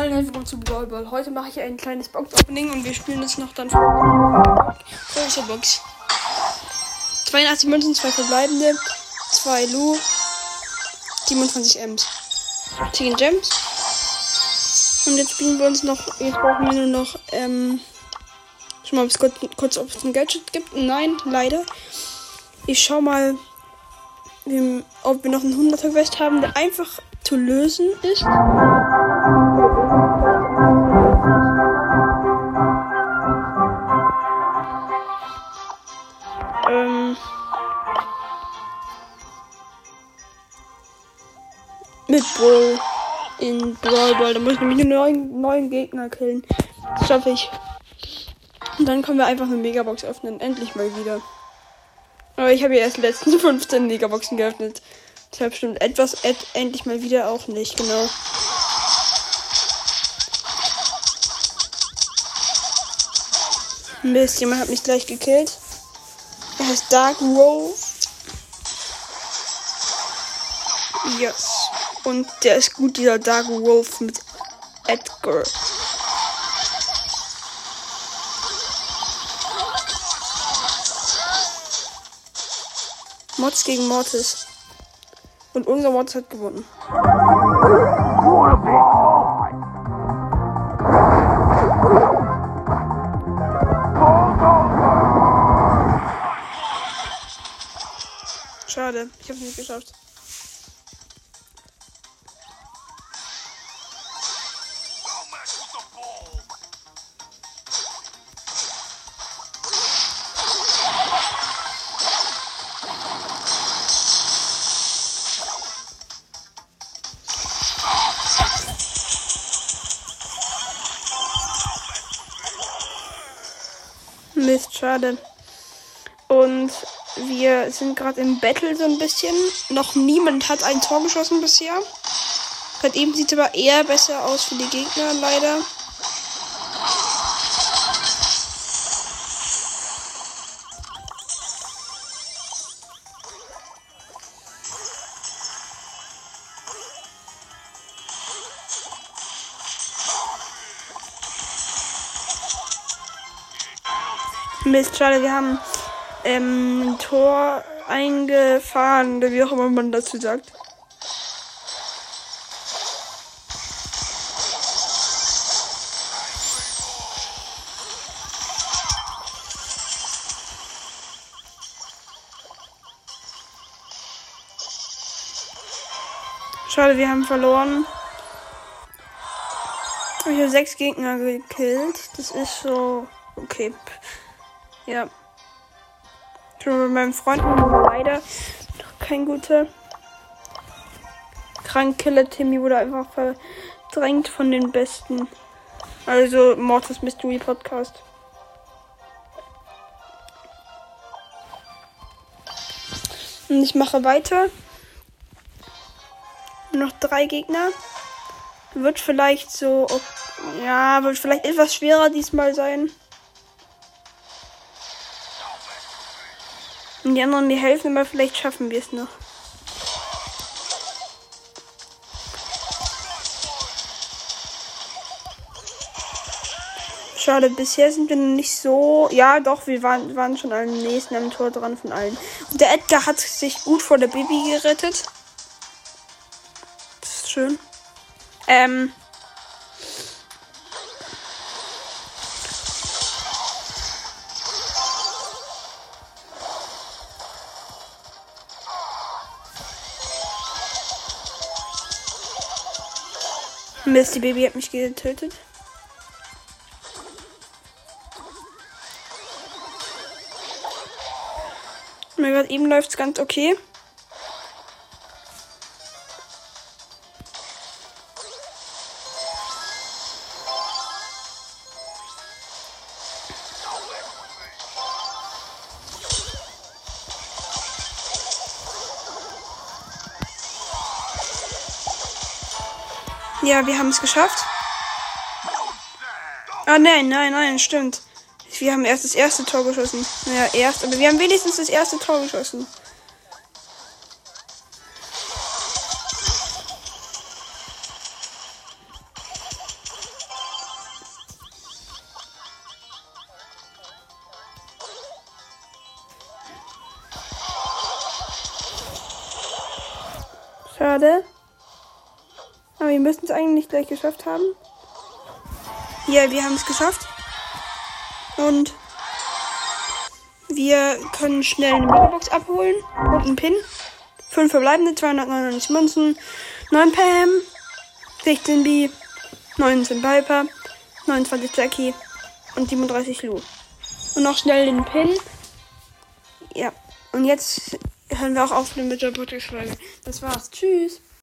Hallo und willkommen zu Brawl Ball. Heute mache ich ein kleines Box-Opening und wir spielen es noch dann große Box. 82 Münzen, 2 verbleibende, 2 Lu, 27 Ms. 10 Gems. Und jetzt spielen wir uns noch, jetzt brauchen wir nur noch, ähm, schon mal, ob es kurz, kurz ob es ein Gadget gibt. Nein, leider. Ich schau mal, ob wir noch einen 100er Quest haben, der einfach zu lösen ist. Bull in Brawl Ball. Da muss ich nämlich nur neuen, neuen Gegner killen. Das schaffe ich. Und dann können wir einfach eine Megabox öffnen. Endlich mal wieder. Aber ich habe ja erst die letzten 15 Megaboxen geöffnet. Deshalb stimmt etwas et, endlich mal wieder auch nicht, genau. Mist, jemand hat mich gleich gekillt. Er heißt Dark Wolf. Yes. Und der ist gut, dieser Dark Wolf mit Edgar. Mods gegen Mortis. Und unser Mortis hat gewonnen. Schade, ich hab's nicht geschafft. Mist, schade. Und wir sind gerade im Battle so ein bisschen. Noch niemand hat ein Tor geschossen bisher. Gerade eben sieht es aber eher besser aus für die Gegner, leider. Mist, schade, wir haben ähm, ein Tor eingefahren, wie auch immer man dazu sagt. Schade, wir haben verloren. Ich habe sechs Gegner gekillt. Das ist so okay. Ja. Schon mit meinem Freund leider kein guter. Krankkiller Timmy wurde einfach verdrängt von den Besten. Also Mortis Mystery Podcast. Und ich mache weiter. Noch drei Gegner. Wird vielleicht so. Ja, wird vielleicht etwas schwerer diesmal sein. Und die anderen, die helfen, aber vielleicht schaffen wir es noch. Schade, bisher sind wir noch nicht so. Ja, doch, wir waren, waren schon am nächsten am Tor dran von allen. Und der Edgar hat sich gut vor der Baby gerettet. Das ist schön. Ähm. Mist, die Baby hat mich getötet. Mir gerade eben läuft es ganz okay. Ja, wir haben es geschafft. Ah, nein, nein, nein, stimmt. Wir haben erst das erste Tor geschossen. Naja, erst, aber wir haben wenigstens das erste Tor geschossen. Schade. Aber wir müssen es eigentlich gleich geschafft haben. Ja, wir haben es geschafft. Und wir können schnell eine Megabox abholen und einen Pin. 5 verbleibende, 299 Münzen, 9 Pam, 16 B, 19 Piper, 29 Jackie und 37 Lou. Und noch schnell den Pin. Ja, und jetzt hören wir auch auf mit der Podcast-Folge. Das war's. Tschüss.